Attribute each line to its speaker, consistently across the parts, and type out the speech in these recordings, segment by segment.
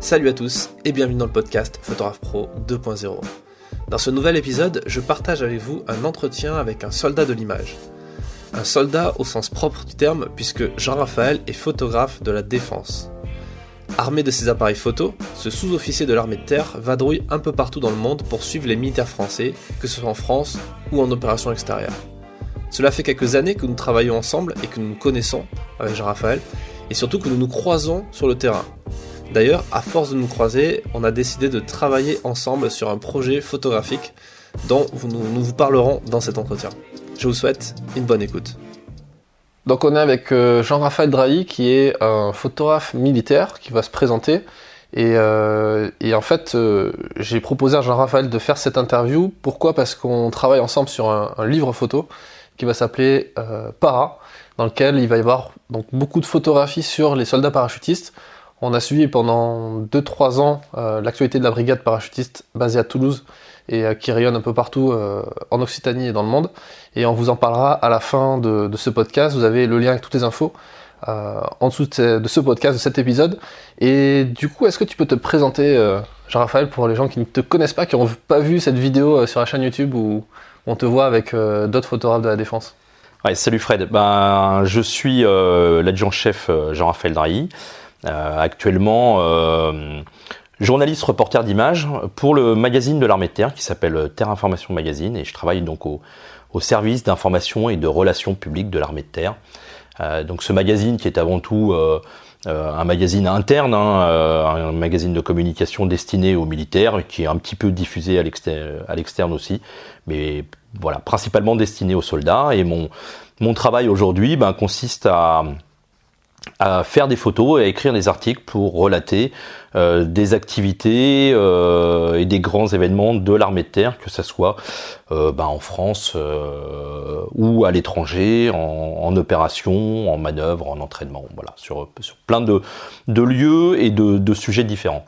Speaker 1: Salut à tous et bienvenue dans le podcast Photographe Pro 2.0. Dans ce nouvel épisode, je partage avec vous un entretien avec un soldat de l'image. Un soldat au sens propre du terme puisque Jean-Raphaël est photographe de la défense. Armé de ses appareils photo, ce sous-officier de l'armée de terre vadrouille un peu partout dans le monde pour suivre les militaires français, que ce soit en France ou en opération extérieure. Cela fait quelques années que nous travaillons ensemble et que nous nous connaissons avec Jean-Raphaël, et surtout que nous nous croisons sur le terrain. D'ailleurs, à force de nous croiser, on a décidé de travailler ensemble sur un projet photographique dont nous, vous parlerons dans cet entretien. Je vous souhaite une bonne écoute. Donc on est avec euh, Jean-Raphaël Drahi qui est un photographe militaire qui va se présenter. Et, euh, en fait, euh, j'ai proposé à Jean-Raphaël de faire cette interview. Pourquoi? Parce qu'on travaille ensemble sur un, livre photo qui va s'appeler Para, dans lequel il va y avoir donc beaucoup de photographies sur les soldats parachutistes. On a suivi pendant 2-3 ans euh, l'actualité de la brigade parachutiste basée à Toulouse et euh, qui rayonne un peu partout euh, en Occitanie et dans le monde. Et on vous en parlera à la fin de, ce podcast. Vous avez le lien avec toutes les infos en dessous de ce podcast, de cet épisode. Et du coup, est-ce que tu peux te présenter, Jean-Raphaël, pour les gens qui ne te connaissent pas, qui n'ont pas vu cette vidéo sur la chaîne YouTube où on te voit avec d'autres photographes de la défense?
Speaker 2: Ouais, salut Fred. Ben, je suis l'adjudant-chef Jean-Raphaël Drahi. Euh, actuellement euh, journaliste reporter d'image pour le magazine de l'armée de terre qui s'appelle Terre Information Magazine et je travaille donc au, service d'information et de relations publiques de l'armée de terre. Euh, donc ce magazine qui est avant tout un magazine interne, hein, un magazine de communication destiné aux militaires, qui est un petit peu diffusé à l'externe aussi, mais voilà, principalement destiné aux soldats. Et mon, mon travail aujourd'hui ben, consiste à à faire des photos et à écrire des articles pour relater euh, des activités euh, et des grands événements de l'armée de terre, que ce soit euh, bah, en France ou à l'étranger, en, opération, en manœuvre, en entraînement, voilà, sur, plein de, lieux et de sujets différents.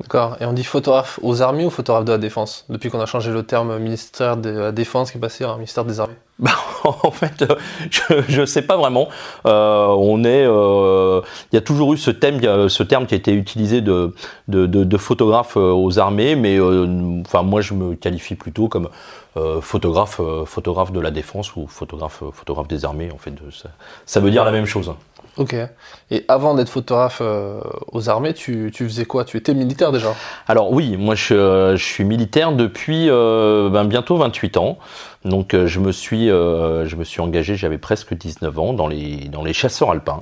Speaker 1: D'accord. Et on dit photographe aux armées ou photographe de la défense Depuis qu'on a changé le terme ministère de la défense qui est passé à ministère des armées?
Speaker 2: Bah, en fait, euh, je ne sais pas vraiment. Euh, on est, euh, il y a toujours eu ce thème, ce terme qui a été utilisé de, de, de, photographe aux armées, mais enfin moi je me qualifie plutôt comme photographe, photographe de la défense ou photographe, photographe des armées. En fait, ça, ça veut dire la même chose.
Speaker 1: Ok. Et avant d'être photographe euh, aux armées, tu, tu, faisais quoi? Tu étais militaire déjà?
Speaker 2: Alors oui, moi je, euh, je suis militaire depuis euh, ben, bientôt 28 ans. Donc je me suis je me suis engagé, j'avais presque 19 ans dans les dans les chasseurs alpins.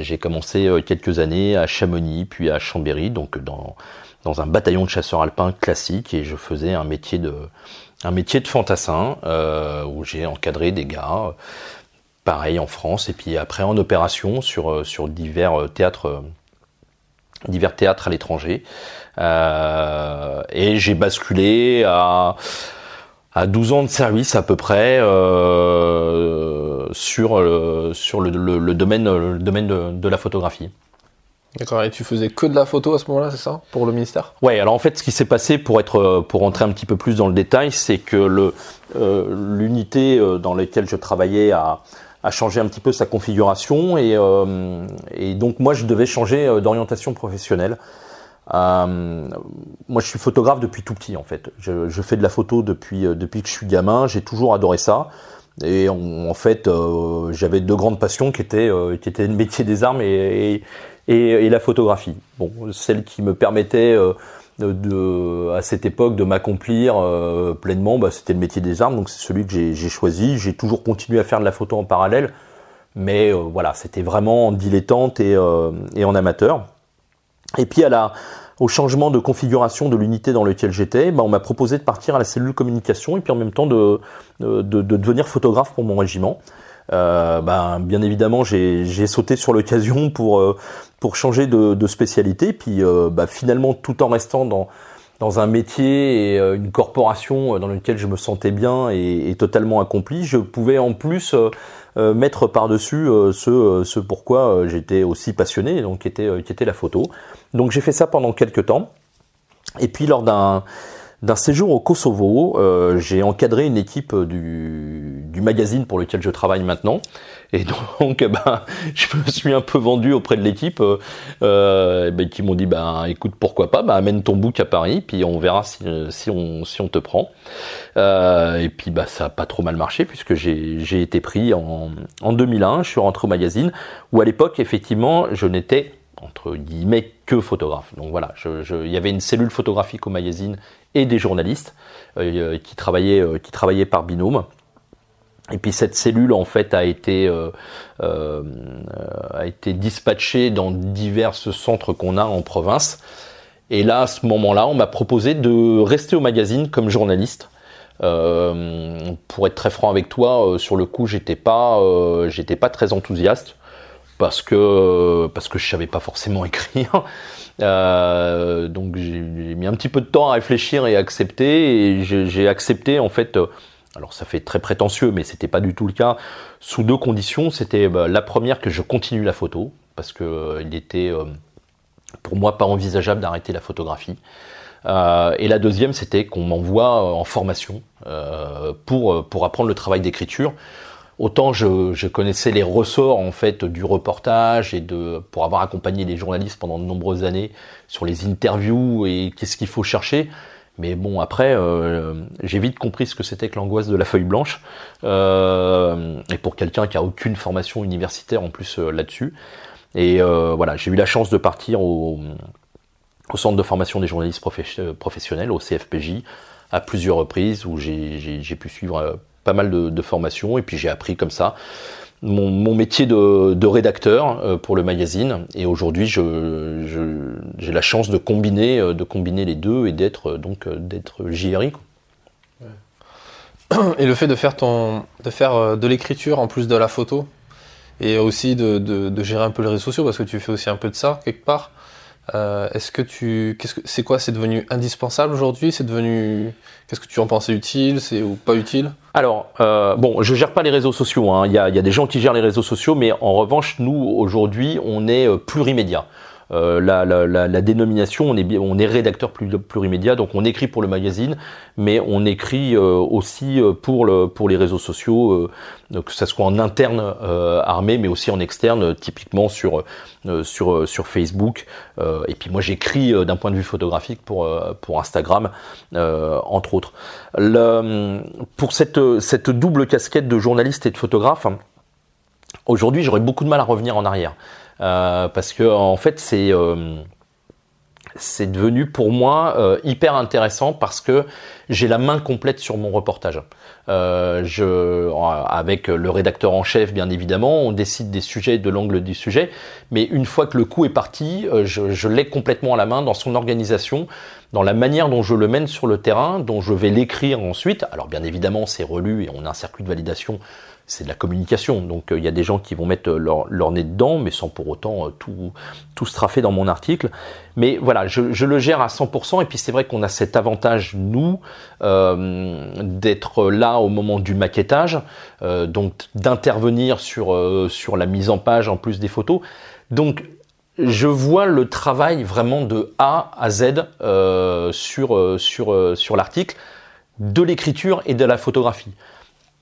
Speaker 2: J'ai commencé quelques années à Chamonix, puis à Chambéry, donc dans dans un bataillon de chasseurs alpins classique, et je faisais un métier de un métier de fantassin où j'ai encadré des gars pareil en France, et puis après en opération sur, euh, sur divers euh, théâtres euh, divers théâtres à l'étranger. et j'ai basculé à, à 12 ans de service à peu près sur, le, sur le, le, domaine, le domaine de, de la photographie.
Speaker 1: D'accord, et tu faisais que de la photo à ce moment-là, c'est ça, pour le ministère?
Speaker 2: Ouais, alors en fait, ce qui s'est passé, pour être, pour rentrer un petit peu plus dans le détail, c'est que le l'unité dans laquelle je travaillais à, a changé un petit peu sa configuration et, euh, et donc moi je devais changer euh, d'orientation professionnelle. Euh, moi je suis photographe depuis tout petit en fait. Je, je fais de la photo depuis euh, depuis que je suis gamin. J'ai toujours adoré ça. Et en, fait j'avais deux grandes passions qui étaient qui étaient le métier des armes et, et, et, la photographie. Bon, celle qui me permettait de, à cette époque de m'accomplir euh, pleinement, bah, c'était le métier des armes, donc c'est celui que j'ai choisi. J'ai toujours continué à faire de la photo en parallèle, mais euh, voilà, c'était vraiment en dilettante et, euh, et, en amateur. Et puis à la, au changement de configuration de l'unité dans laquelle j'étais, bah, on m'a proposé de partir à la cellule communication et puis en même temps de, de, de devenir photographe pour mon régiment. Euh, ben, bien évidemment, j'ai sauté sur l'occasion pour euh, pour changer de, de spécialité, puis euh, bah, finalement, tout en restant dans dans un métier et une corporation dans lequel je me sentais bien et, totalement accompli, je pouvais en plus mettre par-dessus ce, ce pourquoi j'étais aussi passionné, donc qui était, qui était la photo. Donc j'ai fait ça pendant quelques temps. Et puis lors d'un d'un séjour au Kosovo. Euh, j'ai encadré une équipe du, du, magazine pour lequel je travaille maintenant. Et donc, eh ben, je me suis un peu vendu auprès de l'équipe euh, euh ben, qui m'ont dit, bah, écoute, pourquoi pas, bah, amène ton book à Paris, puis on verra si, on, si on te prend. Euh, et puis, bah, ça a pas trop mal marché puisque j'ai été pris en, en 2001. Je suis rentré au magazine où à l'époque, effectivement, je n'étais entre guillemets que photographe. Donc voilà, il y avait une cellule photographique au magazine et des journalistes euh, qui travaillaient euh, qui travaillaient par binôme. Et puis cette cellule en fait a été euh, euh dispatchée dans divers centres qu'on a en province. Et là, à ce moment-là, on m'a proposé de rester au magazine comme journaliste. Euh, pour être très franc avec toi, sur le coup, j'étais pas, j'étais pas très enthousiaste parce que parce que je savais pas forcément écrire. Euh, donc j'ai mis un petit peu de temps à réfléchir et à accepter. Et j'ai accepté en fait. Euh, alors ça fait très prétentieux, mais c'était pas du tout le cas. Sous deux conditions. C'était bah, la première que je continue la photo parce que euh, il était pour moi pas envisageable d'arrêter la photographie. et la deuxième, c'était qu'on m'envoie en formation pour pour apprendre le travail d'écriture. Autant je, connaissais les ressorts en fait du reportage et de pour avoir accompagné les journalistes pendant de nombreuses années sur les interviews et qu'est-ce qu'il faut chercher. Mais bon après euh, j'ai vite compris ce que c'était que l'angoisse de la feuille blanche euh, et pour quelqu'un qui a aucune formation universitaire en plus euh, là-dessus. Et voilà j'ai eu la chance de partir au, au centre de formation des journalistes professionnels au CFPJ à plusieurs reprises où j'ai pu suivre pas mal de, formations et puis j'ai appris comme ça mon, métier de, rédacteur euh, pour le magazine et aujourd'hui j'ai la chance de combiner euh, de combiner les deux et d'être euh, donc d'être JRI.
Speaker 1: Et le fait de faire ton de faire de l'écriture en plus de la photo et aussi de, de, gérer un peu les réseaux sociaux parce que tu fais aussi un peu de ça quelque part. Est-ce que tu, qu'est-ce que, c'est quoi C'est devenu indispensable aujourd'hui? C'est devenu, qu'est-ce que tu en pensais utile, c'est ou pas utile?
Speaker 2: Alors, euh, bon, je gère pas les réseaux sociaux. Hein. Il y, a, y, a, des gens qui gèrent les réseaux sociaux, mais en revanche, nous aujourd'hui, on est euh, plurimédia. Euh, la, dénomination, on est, on est rédacteur plurimédia, donc on écrit pour le magazine, mais on écrit euh, aussi euh, pour, le, pour les réseaux sociaux, que ça soit en interne armé, mais aussi en externe, typiquement sur, Facebook. et puis moi j'écris d'un point de vue photographique pour, Instagram, entre autres. Pour cette, cette double casquette de journaliste et de photographe, aujourd'hui j'aurais beaucoup de mal à revenir en arrière. Euh, parce que en fait c'est euh, devenu pour moi euh, hyper intéressant parce que j'ai la main complète sur mon reportage. Avec le rédacteur en chef, bien évidemment, on décide des sujets, de l'angle du sujet, mais une fois que le coup est parti, je l'ai complètement à la main dans son organisation, dans la manière dont je le mène sur le terrain, dont je vais l'écrire ensuite. Alors bien évidemment, c'est relu et on a un circuit de validation c'est de la communication. Donc euh, il y a des gens qui vont mettre leur, leur nez dedans, mais sans pour autant euh, tout, tout straffer dans mon article. Mais voilà, je, le gère à 100%. Et puis c'est vrai qu'on a cet avantage, nous, euh, d'être là au moment du maquettage, euh, donc d'intervenir sur, euh, la mise en page en plus des photos. Donc je vois le travail vraiment de A à Z sur l'article, de l'écriture et de la photographie.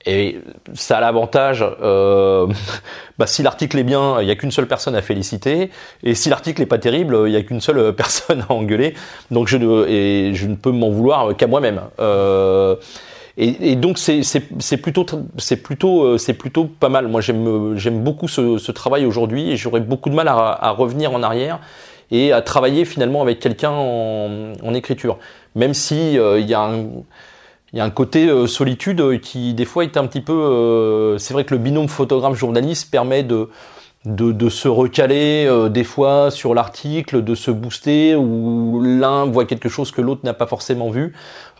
Speaker 2: Et ça a l'avantage, euh, bah, si l'article est bien, il n'y a qu'une seule personne à féliciter, et si l'article est pas terrible, il n'y a qu'une seule personne à engueuler. Donc je ne, et je ne peux m'en vouloir qu'à moi-même. Euh, et, donc c'est plutôt c'est plutôt euh, c'est plutôt pas mal. Moi j'aime j'aime beaucoup ce, ce travail aujourd'hui et j'aurais beaucoup de mal à, à, revenir en arrière et à travailler finalement avec quelqu'un en, en, écriture. Même si euh, il y a un il y a un côté euh, solitude euh, qui des fois est un petit peu. Euh, c'est vrai que le binôme photographe-journaliste permet de, de, se recaler des fois sur l'article, de se booster, où l'un voit quelque chose que l'autre n'a pas forcément vu,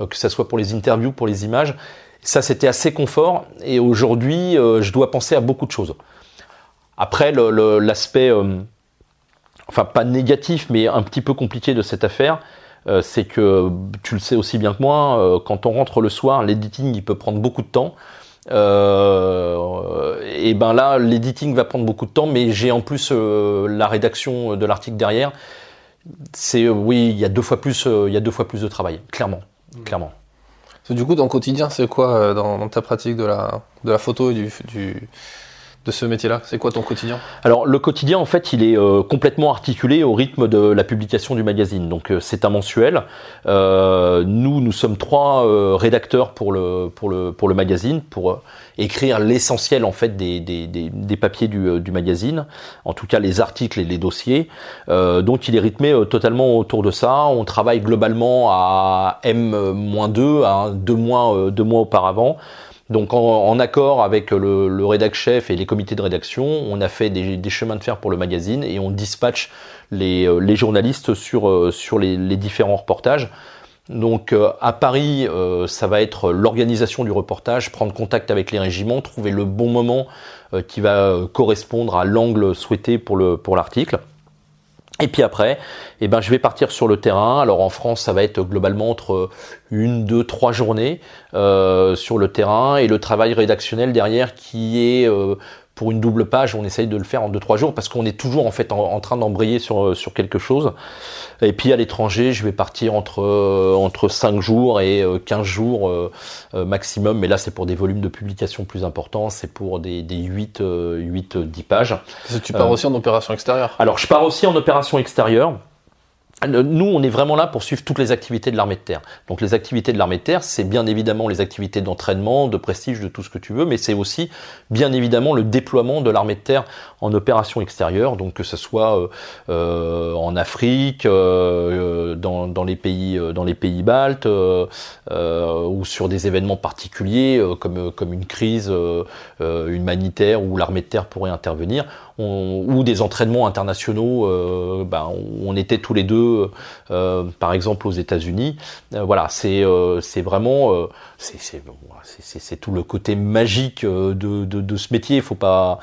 Speaker 2: que ça soit pour les interviews, pour les images. Ça, c'était assez confort. Et aujourd'hui, je dois penser à beaucoup de choses. Après, l'aspect, enfin pas négatif, mais un petit peu compliqué de cette affaire, euh, c'est que tu le sais aussi bien que moi, euh, quand on rentre le soir, l'editing il peut prendre beaucoup de temps. Euh, et ben là, l'editing va prendre beaucoup de temps, mais j'ai en plus la rédaction de l'article derrière. C'est oui, il y a deux fois plus, il y a deux fois plus de travail, clairement. clairement.
Speaker 1: Du coup, dans le quotidien, c'est quoi dans, ta pratique de la, de la photo et du, du de ce métier-là? C'est quoi ton quotidien?
Speaker 2: Alors le quotidien, en fait, il est euh, complètement articulé au rythme de la publication du magazine. Donc euh, c'est un mensuel. Euh, nous, nous sommes trois rédacteurs pour le pour le pour le magazine pour écrire l'essentiel en fait des, des, des, papiers du, du, magazine, en tout cas les articles et les dossiers. donc il est rythmé totalement autour de ça. On travaille globalement à M-2, à deux mois deux mois auparavant. Donc en, accord avec le, le rédac chef et les comités de rédaction, on a fait des, chemins de fer pour le magazine et on dispatche les, euh, journalistes sur, euh, les, différents reportages. Donc euh, à Paris, ça va être l'organisation du reportage, prendre contact avec les régiments, trouver le bon moment qui va correspondre à l'angle souhaité pour l'article. Et puis après, eh ben, je vais partir sur le terrain. Alors en France, ça va être globalement entre une, deux, trois journées euh, sur le terrain et le travail rédactionnel derrière qui est euh, pour une double page, on essaye de le faire en 2-3 jours parce qu'on est toujours en fait en, train d'embrayer sur, sur quelque chose. Et puis à l'étranger, je vais partir entre, euh, entre 5 jours et 15 euh, jours euh, maximum. Mais là, c'est pour des volumes de publication plus importants. C'est pour des, des 8, 8, 10 pages.
Speaker 1: Tu pars aussi en opération extérieure
Speaker 2: Alors, je pars aussi en opération extérieure. Nous, on est vraiment là pour suivre toutes les activités de l'armée de terre. Donc les activités de l'armée de terre, c'est bien évidemment les activités d'entraînement, de prestige, de tout ce que tu veux, mais c'est aussi bien évidemment le déploiement de l'armée de terre en opération extérieure, donc que ce soit euh, euh en Afrique, euh, dans, dans, les pays, dans les pays baltes, ou sur des événements particuliers comme comme une crise humanitaire où l'armée de terre pourrait intervenir ou des entraînements internationaux. Ben, on était tous les deux, par exemple, aux États-Unis. Voilà, c'est c'est vraiment c'est tout le côté magique de, de, de ce métier. Faut pas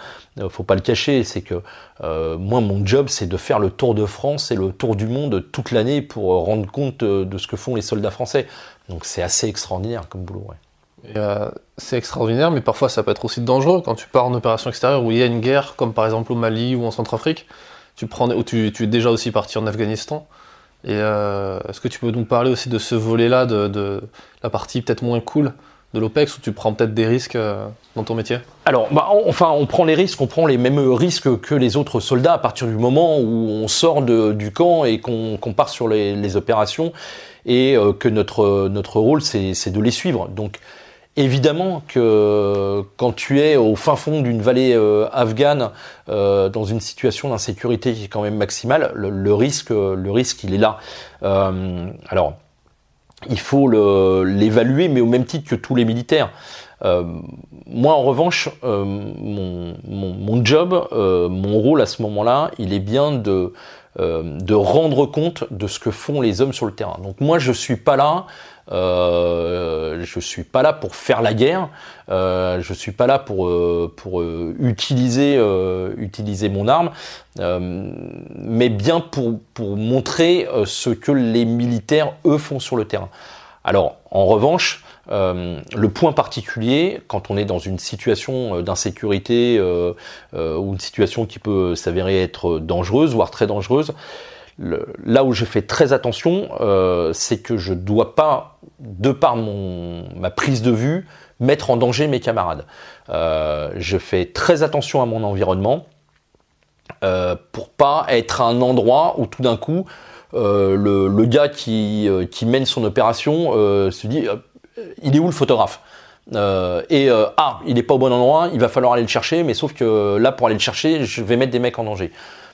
Speaker 2: faut pas le cacher. C'est que moi, mon job, c'est de faire le tour de France et le tour du monde toute l'année pour rendre compte de ce que font les soldats français. Donc c'est assez extraordinaire comme boulot.
Speaker 1: Euh, c'est extraordinaire, mais parfois ça peut être aussi dangereux quand tu pars en opération extérieure où il y a une guerre, comme par exemple au Mali ou en Centrafrique. Tu prends, ou tu, es déjà aussi parti en Afghanistan. Euh, est-ce que tu peux nous parler aussi de ce volet-là, de, la partie peut-être moins cool de l'OPEX où tu prends peut-être des risques euh, dans ton métier?
Speaker 2: Alors, bah, enfin, on prend les risques, on prend les mêmes risques que les autres soldats à partir du moment où on sort du camp et qu'on part sur les, opérations et que notre, rôle, c'est de les suivre. Donc, Évidemment que quand tu es au fin fond d'une vallée euh, afghane, euh, dans une situation d'insécurité qui est quand même maximale, le, risque, le risque, il est là. Euh, alors, il faut l'évaluer, mais au même titre que tous les militaires. moi, en revanche, mon, mon, job, mon rôle à ce moment-là, il est bien de de rendre compte de ce que font les hommes sur le terrain. Donc moi, je suis pas là euh, je suis pas là pour faire la guerre. Euh, je suis pas là pour euh, pour euh, utiliser utiliser mon arme, mais bien pour pour montrer ce que les militaires eux font sur le terrain. Alors en revanche, le point particulier, quand on est dans une situation d'insécurité ou une situation qui peut s'avérer être dangereuse, voire très dangereuse, là où je fais très attention, euh, c'est que je ne dois pas, de par mon, ma prise de vue, mettre en danger mes camarades. Euh, je fais très attention à mon environnement euh, pour pas être un endroit où tout d'un coup le, gars qui, qui mène son opération se dit il est où le photographe? Et ah, il n'est pas au bon endroit, il va falloir aller le chercher, mais sauf que là, pour aller le chercher, je vais mettre des mecs en danger.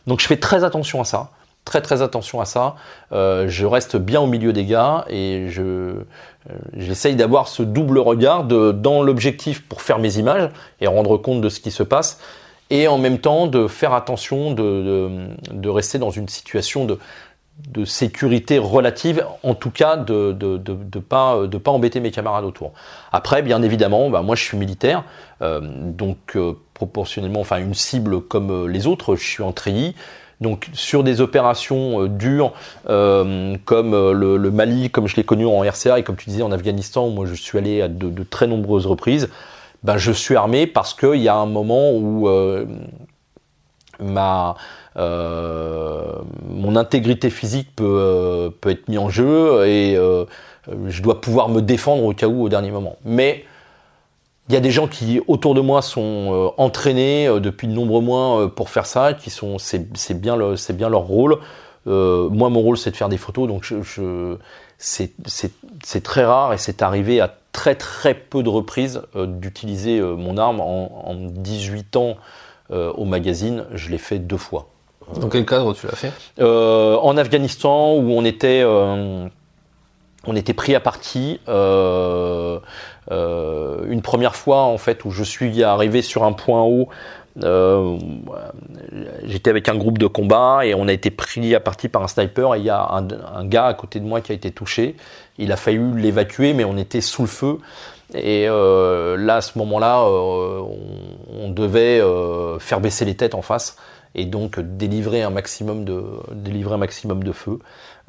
Speaker 2: Donc je fais très attention à ça très très attention à ça. Euh, je reste bien au milieu des gars et je euh, j'essaye d'avoir ce double regard dans l'objectif pour faire mes images et rendre compte de ce qui se passe et en même temps de faire attention de, de, rester dans une situation de, de sécurité relative, en tout cas de de, de, pas de pas embêter mes camarades autour. Après, bien évidemment, bah, moi je suis militaire, euh, donc proportionnellement, enfin une cible comme les autres, je suis en treillis. Donc sur des opérations euh, dures euh, comme euh, le, Mali, comme je l'ai connu en RCA et comme tu disais en Afghanistan, où moi je suis allé à de, très nombreuses reprises, ben, je suis armé parce qu'il y a un moment où ma mon intégrité physique peut, peut être mise en jeu et je dois pouvoir me défendre au cas où au dernier moment. Mais il y a des gens qui autour de moi sont entraînés depuis de nombreux mois pour faire ça, qui sont c'est bien le, c'est bien leur rôle. moi mon rôle c'est de faire des photos, donc je, c'est très rare et c'est arrivé à très très peu de reprises d'utiliser mon arme en, en, 18 ans au magazine. Je l'ai fait deux fois.
Speaker 1: Dans quel cadre tu l'as fait?
Speaker 2: Euh, En Afghanistan, où on était, euh, on était pris à partie. Euh, une première fois, en fait, où je suis arrivé sur un point haut. J'étais avec un groupe de combat et on a été pris à partie par un sniper. Et il y a un, gars à côté de moi qui a été touché. Il a fallu l'évacuer, mais on était sous le feu. Et là, à ce moment-là, on, devait faire baisser les têtes en face et donc délivrer un maximum de feu.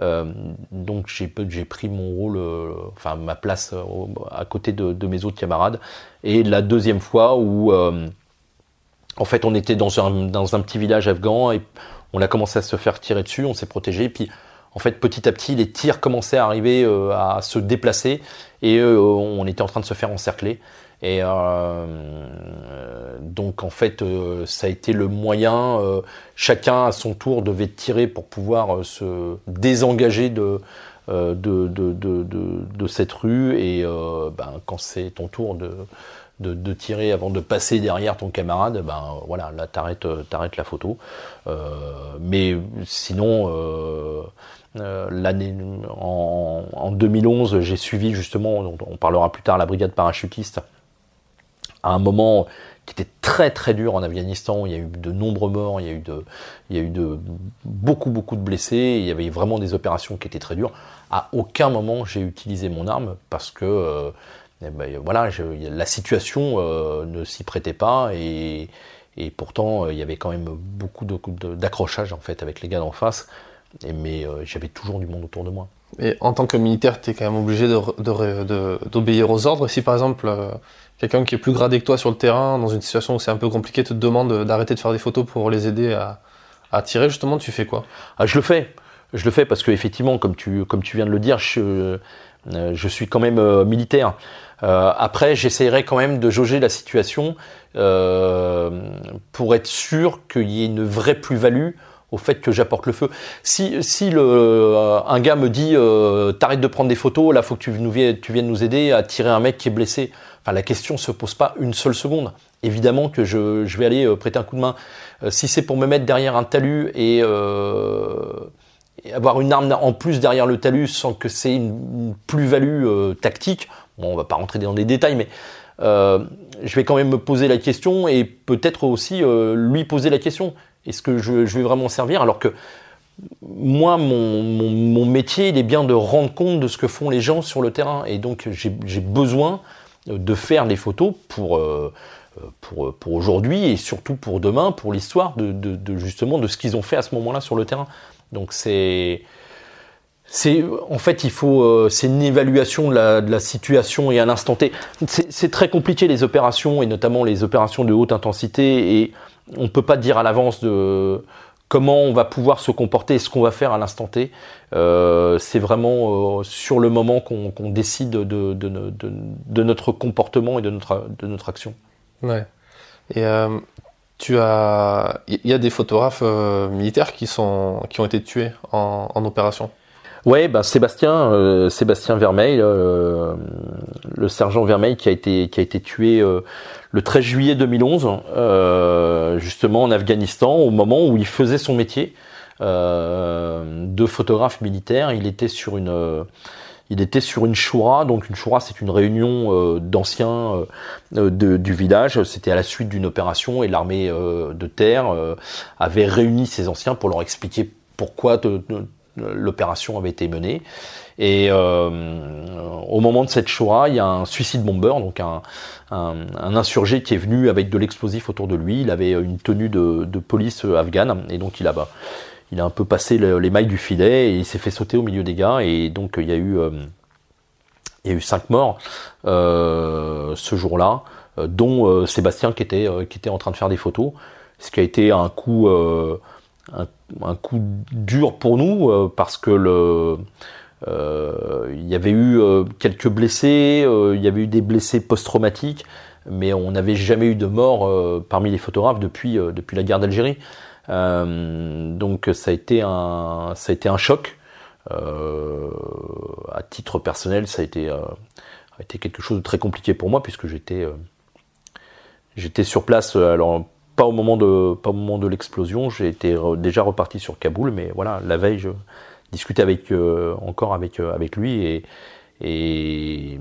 Speaker 2: Euh, donc j'ai, pris mon rôle, euh, enfin ma place euh, à côté de, mes autres camarades. Et la deuxième fois où en fait on était dans un, dans un petit village afghan et on a commencé à se faire tirer dessus, on s'est protégé. Et puis en fait petit à petit les tirs commençaient à arriver à se déplacer et on était en train de se faire encercler. Et euh, donc en fait, euh, ça a été le moyen. Euh, chacun à son tour devait tirer pour pouvoir se désengager de de, de, de, cette rue. Et ben, quand c'est ton tour de, tirer avant de passer derrière ton camarade, ben voilà, là t'arrêtes arrêtes la photo. mais sinon. l'année en, en, 2011, j'ai suivi justement, on parlera plus tard, la brigade parachutiste à un moment qui était très très dur en Afghanistan. Il y a eu de nombreux morts, il y a eu de, de beaucoup beaucoup de blessés. Il y avait vraiment des opérations qui étaient très dures. À aucun moment j'ai utilisé mon arme parce que euh, eh ben, voilà, la situation euh, ne s'y prêtait pas et, pourtant euh, il y avait quand même beaucoup d'accrochage en fait avec les gars d'en face. Mais j'avais toujours du monde autour de moi.
Speaker 1: Et en tant que militaire, tu es quand même obligé d'obéir de, de, aux ordres. Si par exemple quelqu'un qui est plus gradé que toi sur le terrain, dans une situation où c'est un peu compliqué, te demande d'arrêter de faire des photos pour les aider à, à tirer, justement, tu fais quoi?
Speaker 2: Ah, Je le fais. Je le fais parce que effectivement, comme tu, comme tu viens de le dire, je, euh, je suis quand même euh, militaire. Euh, après, j'essaierai quand même de jauger la situation pour être sûr qu'il y ait une vraie plus-value au fait que j'apporte le feu. Si, si le, euh, un gars me dit euh, t'arrêtes de prendre des photos, là faut que tu, nous viennes, tu viennes nous aider à tirer un mec qui est blessé, la question se pose pas une seule seconde. Évidemment que je, vais aller euh, prêter un coup de main. Si c'est pour me mettre derrière un talus et, avoir une arme en plus derrière le talus sans que c'est une, plus-value tactique, bon, on va pas rentrer dans des détails, mais je vais quand même me poser la question et peut-être aussi lui poser la question. Est-ce que je, vais vraiment servir alors que moi, mon, métier, il est bien de rendre compte de ce que font les gens sur le terrain. Et donc, j'ai besoin de faire des photos pour, euh, pour, pour aujourd'hui et surtout pour demain, pour l'histoire de, justement de ce qu'ils ont fait à ce moment-là sur le terrain. Donc c'est c'est en fait il faut euh, c'est une évaluation de la, de la, situation et à l'instant T. C'est très compliqué les opérations et notamment les opérations de haute intensité et on peut pas dire à l'avance de comment on va pouvoir se comporter et ce qu'on va faire à l'instant T. Euh, c'est vraiment euh, sur le moment qu'on décide de, notre comportement et de notre, action.
Speaker 1: Ouais. Et euh, tu as, il y a des photographes militaires qui sont, qui ont été tués en opération.
Speaker 2: Ouais, ben Sébastien, euh, Sébastien Vermeil, euh, le sergent Vermeil qui a été qui a été tué euh, le 13 juillet 2011, justement en Afghanistan, au moment où il faisait son métier de photographe militaire. Il était sur une il était sur une choura, donc une choura c'est une réunion d'anciens du village. C'était à la suite d'une opération et l'armée de terre avait réuni ces anciens pour leur expliquer pourquoi l'opération avait été menée. Et euh, au moment de cette Shoah, il y a un suicide bomber, donc un, un, insurgé qui est venu avec de l'explosif autour de lui. Il avait une tenue de, police afghane, et donc il a, bah, il a un peu passé les mailles du filet et il s'est fait sauter au milieu des gars. Et donc il y a eu, euh, il y a eu cinq morts euh, ce jour-là, euh, dont euh, Sébastien qui était, qui était en train de faire des photos, ce qui a été un coup un, coup dur pour nous euh, parce que le il y avait eu quelques blessés, il y avait eu des blessés post-traumatiques, mais on n'avait jamais eu de mort parmi les photographes depuis, la guerre d'Algérie. donc ça a été un, a choc. à titre personnel, ça a été, quelque chose de très compliqué pour moi puisque j'étais J'étais sur place, euh, alors pas au moment de, pas au moment de l'explosion, j'ai été déjà reparti sur Kaboul, mais voilà, la veille, je discutais avec, euh, encore avec, euh, avec lui et, et,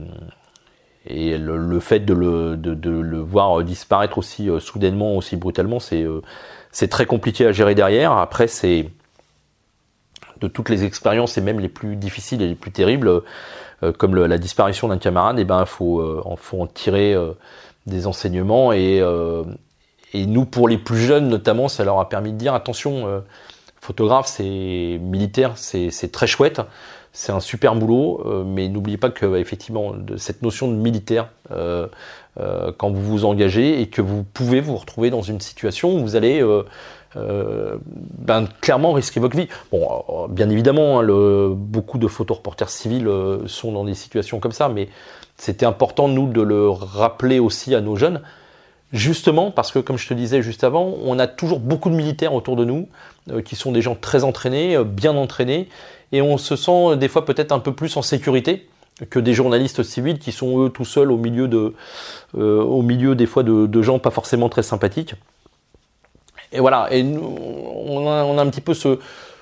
Speaker 2: le, fait de le, de, le, voir disparaître aussi soudainement, aussi brutalement, c'est c'est très compliqué à gérer derrière. Après, c'est de toutes les expériences et même les plus difficiles et les plus terribles, comme la disparition d'un camarade, et eh ben faut, faut en tirer des enseignements et, euh, et nous pour les plus jeunes notamment ça leur a permis de dire attention euh, photographe c'est militaire c'est très chouette c'est un super boulot euh, mais n'oubliez pas que effectivement de cette notion de militaire quand vous vous engagez et que vous pouvez vous retrouver dans une situation où vous allez ben, clairement risquer votre vie. Bon, bien évidemment, hein, beaucoup de photoreporters civils sont dans des situations comme ça, mais c'était important, nous, de le rappeler aussi à nos jeunes, justement parce que, comme je te disais juste avant, on a toujours beaucoup de militaires autour de nous, euh, qui sont des gens très entraînés, euh, bien entraînés, et on se sent euh, des fois peut-être un peu plus en sécurité que des journalistes civils qui sont eux tout seuls au milieu de, au milieu des fois de, gens pas forcément très sympathiques. Et voilà, et nous, on, a, on a un petit peu ce,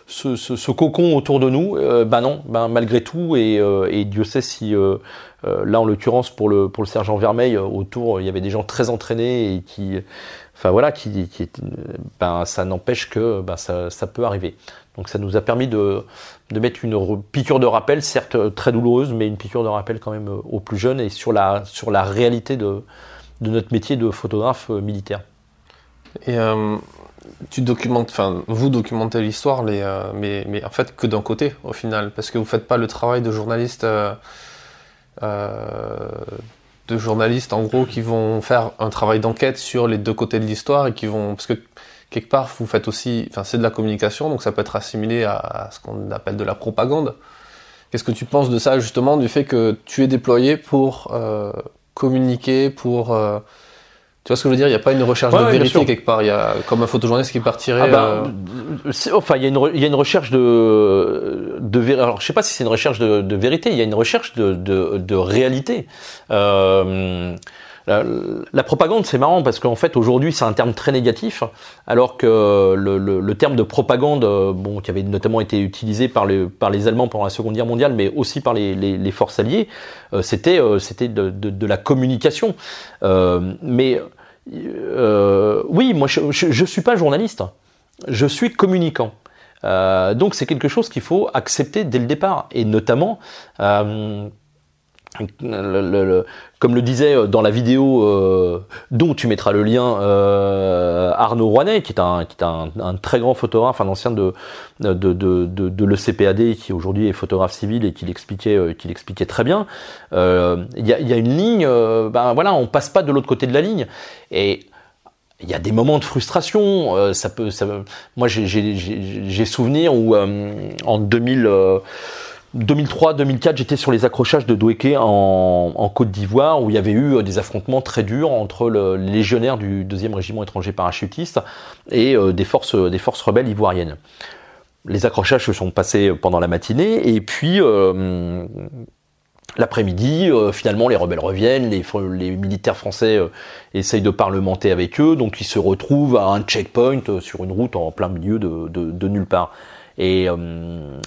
Speaker 2: ce, cocon autour de nous, ben non, ben malgré tout, et, euh, et Dieu sait si euh, là en l'occurrence pour le pour le sergent Vermeil autour il y avait des gens très entraînés et qui, enfin voilà, qui, ben ça n'empêche que ben ça, ça peut arriver. Donc ça nous a permis de, de mettre une piqûre de rappel, certes très douloureuse, mais une piqûre de rappel quand même aux plus jeunes et sur la sur la réalité de de notre métier de photographe militaire.
Speaker 1: Et tu documentes, enfin, vous documentez l'histoire, euh, mais, mais en fait que d'un côté au final, parce que vous faites pas le travail de journaliste, euh, euh, de journalistes en gros qui vont faire un travail d'enquête sur les deux côtés de l'histoire et qui vont, parce que quelque part vous faites aussi, enfin, c'est de la communication, donc ça peut être assimilé à, ce qu'on appelle de la propagande. Qu'est-ce que tu penses de ça justement, du fait que tu es déployé pour communiquer, pour tu vois ce que je veux dire? Il n'y a pas une recherche de vérité quelque part. Il y a comme un photojournaliste qui partirait. Ah
Speaker 2: ben, euh... Enfin, il y, a une, il y a une recherche de, de Alors, je sais pas si c'est une recherche de, de, vérité. Il y a une recherche de, de, de réalité. Euh, la, propagande, c'est marrant parce qu'en fait, aujourd'hui, c'est un terme très négatif, alors que le, le, terme de propagande, euh, bon, qui avait notamment été utilisé par les, par les Allemands pendant la Seconde Guerre mondiale, mais aussi par les, les, les forces alliées, euh, c'était euh, c'était de, de, de, la communication. mais oui, moi, je, je, suis pas journaliste, je suis communicant. donc, c'est quelque chose qu'il faut accepter dès le départ, et notamment comme le disait euh, dans la vidéo euh, dont tu mettras le lien euh, Arnaud Rouanet, qui est un, qui est un, très grand photographe, un ancien de, de, de, l'ECPAD, qui aujourd'hui est photographe civil et qui l'expliquait, qui l'expliquait très bien. Il y, a, y, a, une ligne, ben voilà, on passe pas de l'autre côté de la ligne. Et il y a des moments de frustration. ça peut, moi, j'ai souvenir où en 2000 2003-2004, j'étais sur les accrochages de Doueke en, Côte d'Ivoire, où il y avait eu euh, des affrontements très durs entre le, les légionnaires du 2e régiment étranger parachutiste et euh, des, forces, des forces rebelles ivoiriennes. Les accrochages se sont passés pendant la matinée, et puis euh, l'après-midi, finalement, les rebelles reviennent, les, militaires français essayent de parlementer avec eux, donc ils se retrouvent à un checkpoint sur une route en plein milieu de nulle part. Et euh,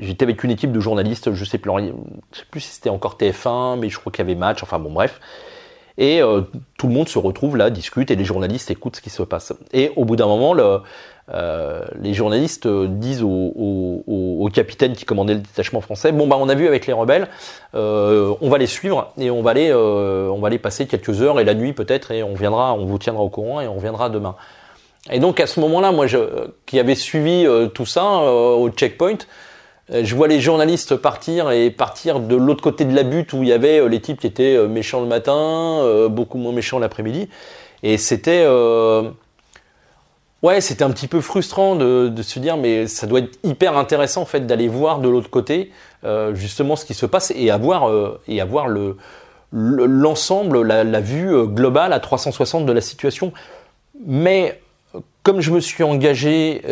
Speaker 2: j'étais avec une équipe de journalistes, je sais plus, sais plus si c'était encore TF1, mais je crois qu'il y avait match, enfin bon bref. Et euh, tout le monde se retrouve là, discute, et les journalistes écoutent ce qui se passe. Et au bout d'un moment, le, euh, les journalistes disent au, capitaine qui commandait le détachement français bon bah on a vu avec les rebelles euh, on va les suivre et on va les euh, passer quelques heures et la nuit peut-être et on viendra on vous tiendra au courant et on reviendra demain et donc à ce moment-là, moi, je, qui avait suivi euh, tout ça euh, au checkpoint, euh, je vois les journalistes partir et partir de l'autre côté de la butte où il y avait les types qui étaient méchants le matin, beaucoup moins méchants l'après-midi. Et c'était Ouais, c'était un petit peu frustrant de, se dire, mais ça doit être hyper intéressant en fait d'aller voir de l'autre côté justement ce qui se passe et avoir et avoir le l'ensemble, la, vue globale à 360 de la situation. Mais comme je me suis engagé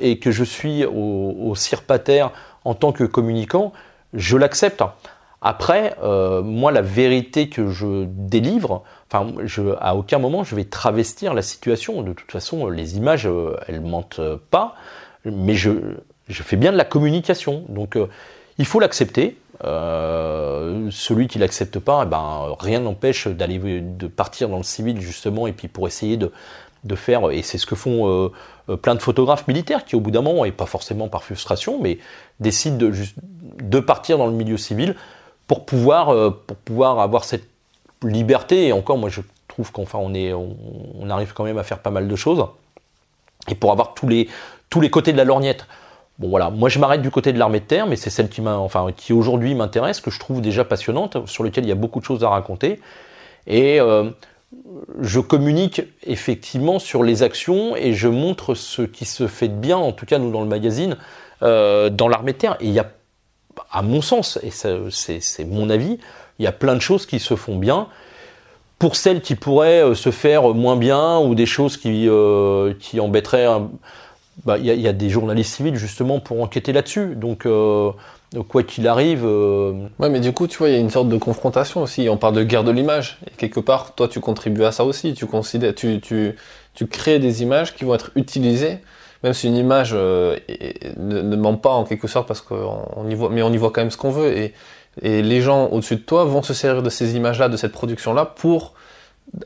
Speaker 2: et que je suis au, au CIRPATER en tant que communicant, je l'accepte. Après, euh, moi, la vérité que je délivre, enfin, je, à aucun moment je vais travestir la situation. De toute façon, les images, euh, elles mentent pas, mais je, je, fais bien de la communication. Donc, euh, il faut l'accepter. celui qui l'accepte pas, eh ben, rien n'empêche d'aller, de partir dans le civil justement, et puis pour essayer de, de faire, et c'est ce que font plein de photographes militaires qui, au bout d'un moment, et pas forcément par frustration, mais décident de, de partir dans le milieu civil pour pouvoir, euh, pour pouvoir avoir cette liberté. Et encore, moi, je trouve qu'enfin, on, on, arrive quand même à faire pas mal de choses. Et pour avoir tous les, tous les côtés de la lorgnette. Bon voilà, moi je m'arrête du côté de l'armée de terre, mais c'est celle qui enfin, qui aujourd'hui m'intéresse, que je trouve déjà passionnante, sur lequel il y a beaucoup de choses à raconter. Et euh, je communique effectivement sur les actions et je montre ce qui se fait de bien, en tout cas nous dans le magazine, euh, dans l'armée de terre. Et il y a à mon sens, et c'est mon avis, il y a plein de choses qui se font bien. Pour celles qui pourraient euh, se faire moins bien ou des choses qui, euh, qui embêteraient, bah, il y, a des journalistes civils justement pour enquêter là-dessus. Donc, quoi qu'il arrive.
Speaker 1: Ouais, mais du coup, tu vois, il y a une sorte de confrontation aussi. On parle de guerre de l'image. Et quelque part, toi, tu contribues à ça aussi. Tu considères, tu, tu, tu crées des images qui vont être utilisées même si une image euh, ne, ment pas en quelque sorte parce qu'on y voit, mais on y voit quand même ce qu'on veut et, et les gens au-dessus de toi vont se servir de ces images-là, de cette production-là pour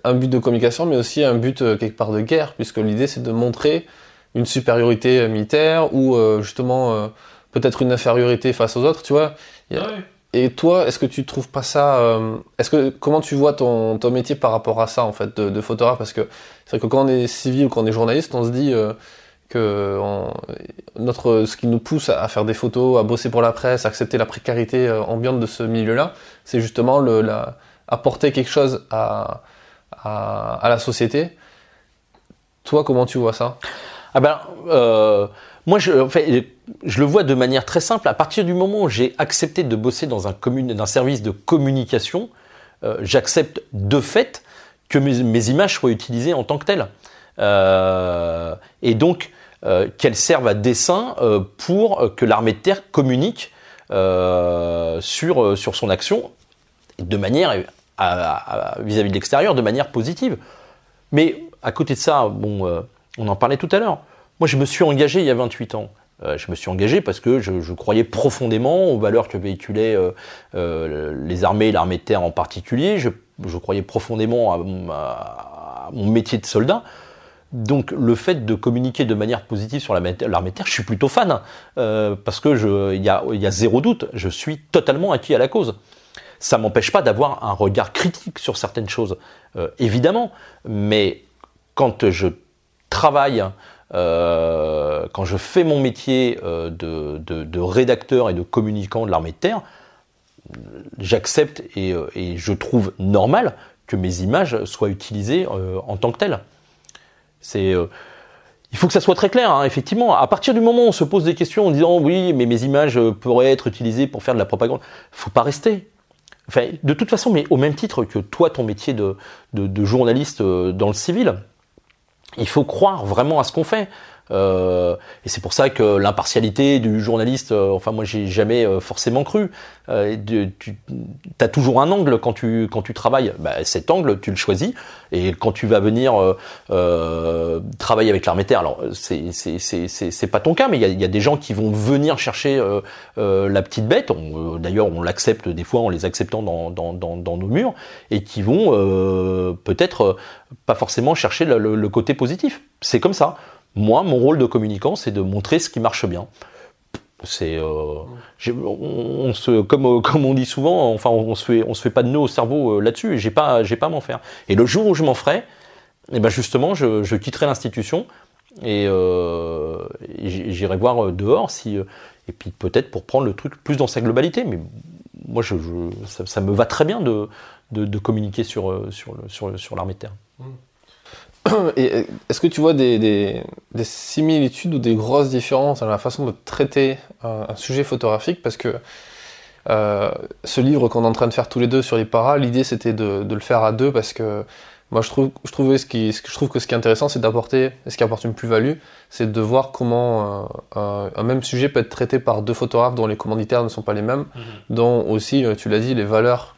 Speaker 1: un but de communication, mais aussi un but euh, quelque part de guerre, puisque l'idée c'est de montrer une supériorité euh, militaire ou justement peut-être une infériorité face aux autres, tu vois. Et toi, est-ce que tu trouves pas ça Est-ce que comment tu vois ton, ton métier par rapport à ça en fait de, de photographe? Parce que c'est vrai que quand on est civil ou quand on est journaliste, on se dit que notre, ce qui nous pousse à, faire des photos, à bosser pour la presse, à accepter la précarité euh, ambiante de ce milieu-là, c'est justement le, la, apporter quelque chose à, à, à, la société. Toi, comment tu vois ça?
Speaker 2: Ah ben, euh, moi, je, le vois de manière très simple. À partir du moment où j'ai accepté de bosser dans un, service de communication, euh, j'accepte de fait que mes, images soient utilisées en tant que telles. Euh, et donc, euh, qu'elles servent à dessin euh, pour que l'armée de terre communique sur, sur son action de manière vis-à-vis de l'extérieur de manière positive. Mais à côté de ça, bon, on en parlait tout à l'heure. Moi, je me suis engagé il y a 28 ans. je me suis engagé parce que je, croyais profondément aux valeurs que véhiculaient les armées l'armée de terre en particulier. Je, croyais profondément à, mon métier de soldat. Donc le fait de communiquer de manière positive sur l'armée terre, je suis plutôt fan, euh, parce que il y a, zéro doute, je suis totalement acquis à la cause. Ça m'empêche pas d'avoir un regard critique sur certaines choses, euh, évidemment, mais quand je travaille, euh, quand je fais mon métier de, rédacteur et de communicant de l'armée de terre, j'accepte et, et, je trouve normal que mes images soient utilisées en tant que telles. Euh, il faut que ça soit très clair, hein, effectivement. À partir du moment où on se pose des questions en disant oui, mais mes images euh, pourraient être utilisées pour faire de la propagande, faut pas rester. De toute façon, mais au même titre que toi, ton métier de, journaliste euh, dans le civil, il faut croire vraiment à ce qu'on fait. Euh, et c'est pour ça que l'impartialité du journaliste, euh, enfin moi j'ai jamais euh, forcément cru. tu as toujours un angle quand tu quand tu travailles. Bah, cet angle tu le choisis et quand tu vas venir travailler avec l'armée terre, alors c'est c'est c'est c'est pas ton cas, mais il y a, y a, des gens qui vont venir chercher la petite bête. D'ailleurs on l'accepte des fois en les acceptant dans dans dans, dans nos murs et qui vont peut-être pas forcément chercher le, le côté positif. C'est comme ça. Moi, mon rôle de communicant, c'est de montrer ce qui marche bien. C'est, euh, on, se, comme, comme on dit souvent, enfin, on se fait, on se fait pas de nœud au cerveau euh, là-dessus. Et j'ai pas, j'ai pas à m'en faire. Et le jour où je m'en ferai, eh ben justement, je, je quitterai l'institution et, euh, j'irai voir dehors si, et puis peut-être pour prendre le truc plus dans sa globalité. Mais moi, je, ça, me va très bien de, de, communiquer sur, sur, sur, sur l'armée de terre. Mmh.
Speaker 1: Et est-ce que tu vois des, des, des, similitudes ou des grosses différences dans la façon de traiter un, un sujet photographique? Parce que euh, ce livre qu'on est en train de faire tous les deux sur les paras, l'idée c'était de, de, le faire à deux parce que moi je trouve, je trouvais ce qui, je trouve que ce qui est intéressant c'est d'apporter, ce qui apporte une plus-value, c'est de voir comment euh, un même sujet peut être traité par deux photographes dont les commanditaires ne sont pas les mêmes, mm-hmm. dont aussi, euh, tu l'as dit, les valeurs,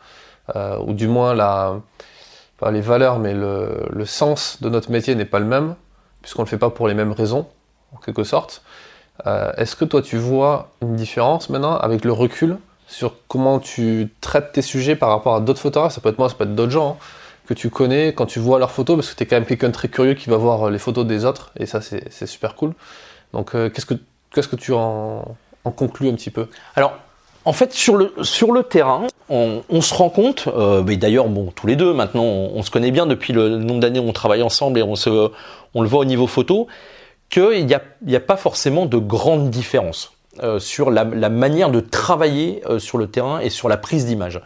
Speaker 1: euh, ou du moins la, pas les valeurs, mais le, sens de notre métier n'est pas le même, puisqu'on le fait pas pour les mêmes raisons, en quelque sorte. Euh, Est-ce que toi tu vois une différence maintenant avec le recul sur comment tu traites tes sujets par rapport à d'autres photographes, ça peut être moi, ça peut être d'autres gens, hein, que tu connais quand tu vois leurs photos, parce que tu es quand même quelqu'un très curieux qui va voir euh, les photos des autres, et ça c'est super cool. Donc euh, qu'est-ce que qu'est-ce que tu en, en, conclus un petit peu?
Speaker 2: Alors en fait sur le terrain, on, se rend compte, euh, d'ailleurs bon tous les deux maintenant on, se connaît bien depuis le nombre d'années où on travaille ensemble et on le voit au niveau photo, qu'il n'y a, pas forcément de grandes différences. Euh, sur la, manière de travailler euh, sur le terrain et sur la prise d'image.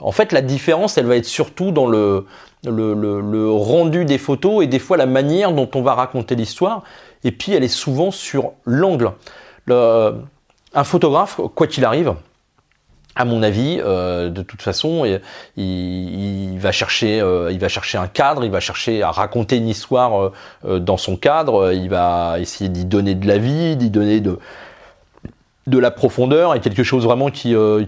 Speaker 2: En fait, la différence, elle va être surtout dans le, rendu des photos et des fois la manière dont on va raconter l'histoire. Et puis, elle est souvent sur l'angle. Un photographe, quoi qu'il arrive, à mon avis, euh, de toute façon, il, il, va chercher, euh, il va chercher un cadre, il va chercher à raconter une histoire euh, dans son cadre, il va essayer d'y donner de la vie, d'y donner de, la profondeur et quelque chose vraiment qui, a,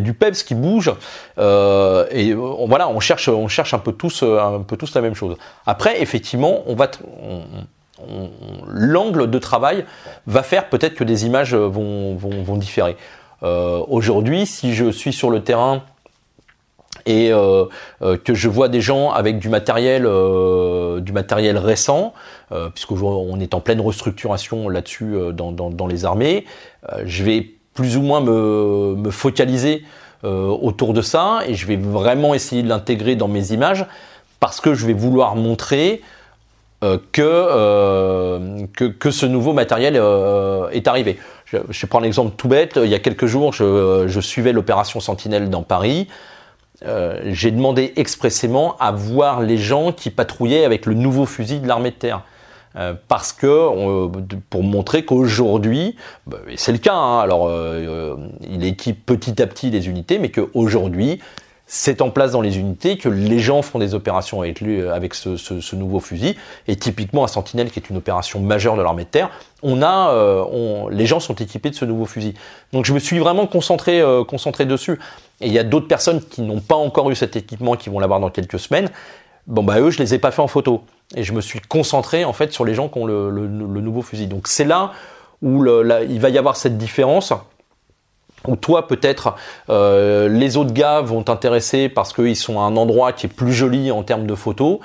Speaker 2: du peps, qui bouge. Et voilà, on cherche, un peu tous, la même chose. Après, effectivement, l'angle de travail va faire peut-être que des images vont différer. Euh, Aujourd'hui, si je suis sur le terrain et euh, euh, que je vois des gens avec du matériel, du matériel récent, puisqu'on est en pleine restructuration là-dessus dans, les armées, je vais plus ou moins me, focaliser autour de ça et je vais vraiment essayer de l'intégrer dans mes images parce que je vais vouloir montrer que, que, ce nouveau matériel est arrivé. Je, je prends l'exemple tout bête. Il y a quelques jours, je, suivais l'opération Sentinelle dans Paris. Euh, j'ai demandé expressément à voir les gens qui patrouillaient avec le nouveau fusil de l'armée de terre. Euh, parce que pour montrer qu'aujourd'hui, bah, c'est le cas. Hein, alors, euh, il équipe petit à petit les unités, mais qu'aujourd'hui, c'est en place dans les unités que les gens font des opérations avec, lui, avec ce, nouveau fusil. Et typiquement, à Sentinelle, qui est une opération majeure de l'armée de terre, on a, euh, on, les gens sont équipés de ce nouveau fusil. Donc je me suis vraiment concentré, euh, concentré dessus. Et il y a d'autres personnes qui n'ont pas encore eu cet équipement, qui vont l'avoir dans quelques semaines. Bon bah eux, je les ai pas fait en photo. Et je me suis concentré en fait sur les gens qui ont le, nouveau fusil. Donc c'est là où il va y avoir cette différence ou toi peut-être euh, les autres gars vont t'intéresser parce qu'ils sont à un endroit qui est plus joli en termes de photos.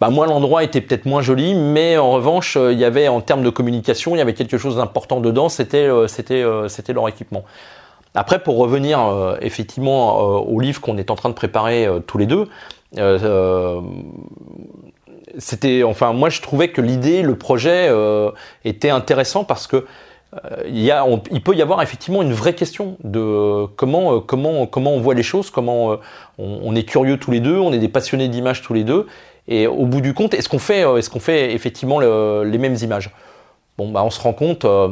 Speaker 2: Bah moi l'endroit était peut-être moins joli, mais en revanche euh, il y avait en termes de communication il y avait quelque chose d'important dedans, c'était euh, c'était euh, c'était leur équipement. Après pour revenir euh, effectivement au livre qu'on est en train de préparer tous les deux, c'était enfin moi je trouvais que l'idée, le projet était intéressant parce que on, il peut y avoir effectivement une vraie question de comment, comment, comment on voit les choses, comment on, est curieux tous les deux, on est des passionnés d'images tous les deux, et au bout du compte, est-ce qu'on fait, effectivement le, les mêmes images? Bon, bah, on se rend compte euh,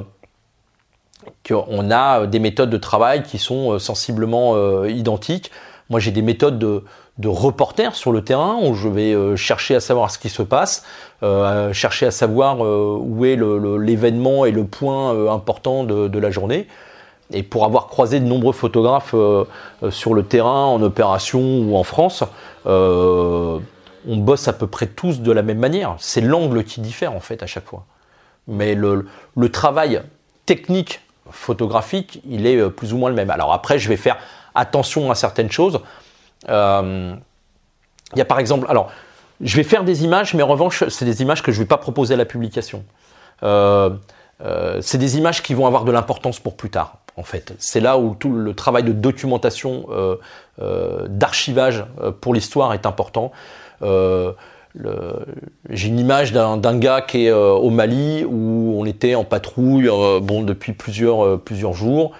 Speaker 2: qu'on a des méthodes de travail qui sont sensiblement euh, identiques. Moi, j'ai des méthodes de, de reporter sur le terrain où je vais euh, chercher à savoir ce qui se passe, euh, chercher à savoir euh, où est l'événement et le point important de, la journée. Et pour avoir croisé de nombreux photographes sur le terrain, en opération ou en France, on bosse à peu près tous de la même manière. C'est l'angle qui diffère en fait à chaque fois. Mais le travail technique photographique, il est plus ou moins le même. Alors après, je vais faire attention à certaines choses. Euh, il y a par exemple, alors, je vais faire des images, mais en revanche, c'est des images que je ne vais pas proposer à la publication. Euh, euh, c'est des images qui vont avoir de l'importance pour plus tard, en fait. C'est là où tout le travail de documentation, d'archivage pour l'histoire est important. J'ai une image d'un gars qui est au Mali où on était en patrouille, bon, depuis plusieurs jours.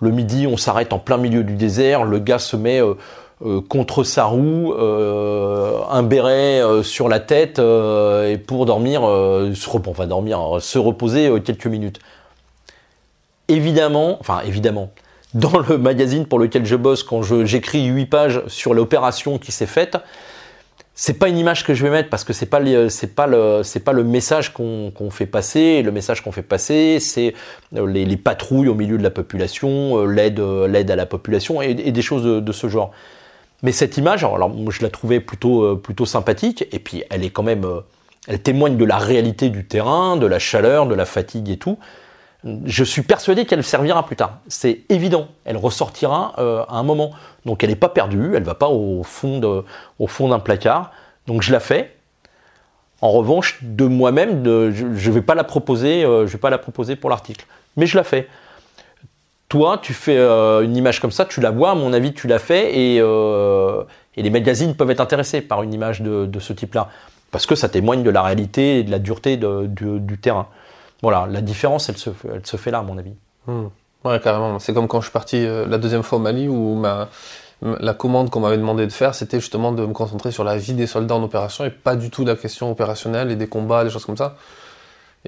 Speaker 2: Le midi, on s'arrête en plein milieu du désert. Le gars se met contre sa roue, un béret sur la tête et pour dormir, dormir, se reposer quelques minutes. Évidemment, enfin évidemment, dans le magazine pour lequel je bosse, quand j'écris 8 pages sur l'opération qui s'est faite, c'est pas une image que je vais mettre parce que c'est pas c'est pas le c'est pas le message qu'on fait passer. Le message qu'on fait passer, c'est les, patrouilles au milieu de la population, euh, l'aide euh, l'aide à la population et, des choses de, ce genre. Mais cette image, alors je la trouvais plutôt euh, plutôt sympathique et puis elle est quand même elle témoigne de la réalité du terrain, de la chaleur, de la fatigue et tout je suis persuadé qu'elle servira plus tard. C'est évident, elle ressortira euh, à un moment. Donc elle n'est pas perdue, elle va pas au fond, d'un placard. Donc je la fais. En revanche, de moi-même, je ne vais euh, je vais pas la proposer pour l'article. Mais je la fais. Toi, tu fais euh, une image comme ça, tu la vois, à mon avis, tu l'as fait, et, les magazines peuvent être intéressés par une image de, ce type-là, parce que ça témoigne de la réalité et de la dureté du terrain. Voilà, la différence, elle se, fait là, à mon avis.
Speaker 1: Hmm. Ouais, carrément. C'est comme quand je suis parti euh, la deuxième fois au Mali, où la commande qu'on m'avait demandé de faire, c'était justement de me concentrer sur la vie des soldats en opération et pas du tout la question opérationnelle et des combats, des choses comme ça.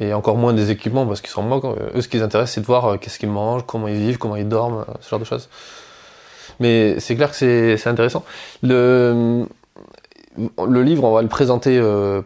Speaker 1: Et encore moins des équipements, parce qu'ils s'en moquent. Eux, ce qui les intéresse, c'est de voir euh, qu'est-ce qu'ils mangent, comment ils vivent, comment ils dorment, euh, ce genre de choses. Mais c'est clair que c'est intéressant. Le, le livre, on va le présenter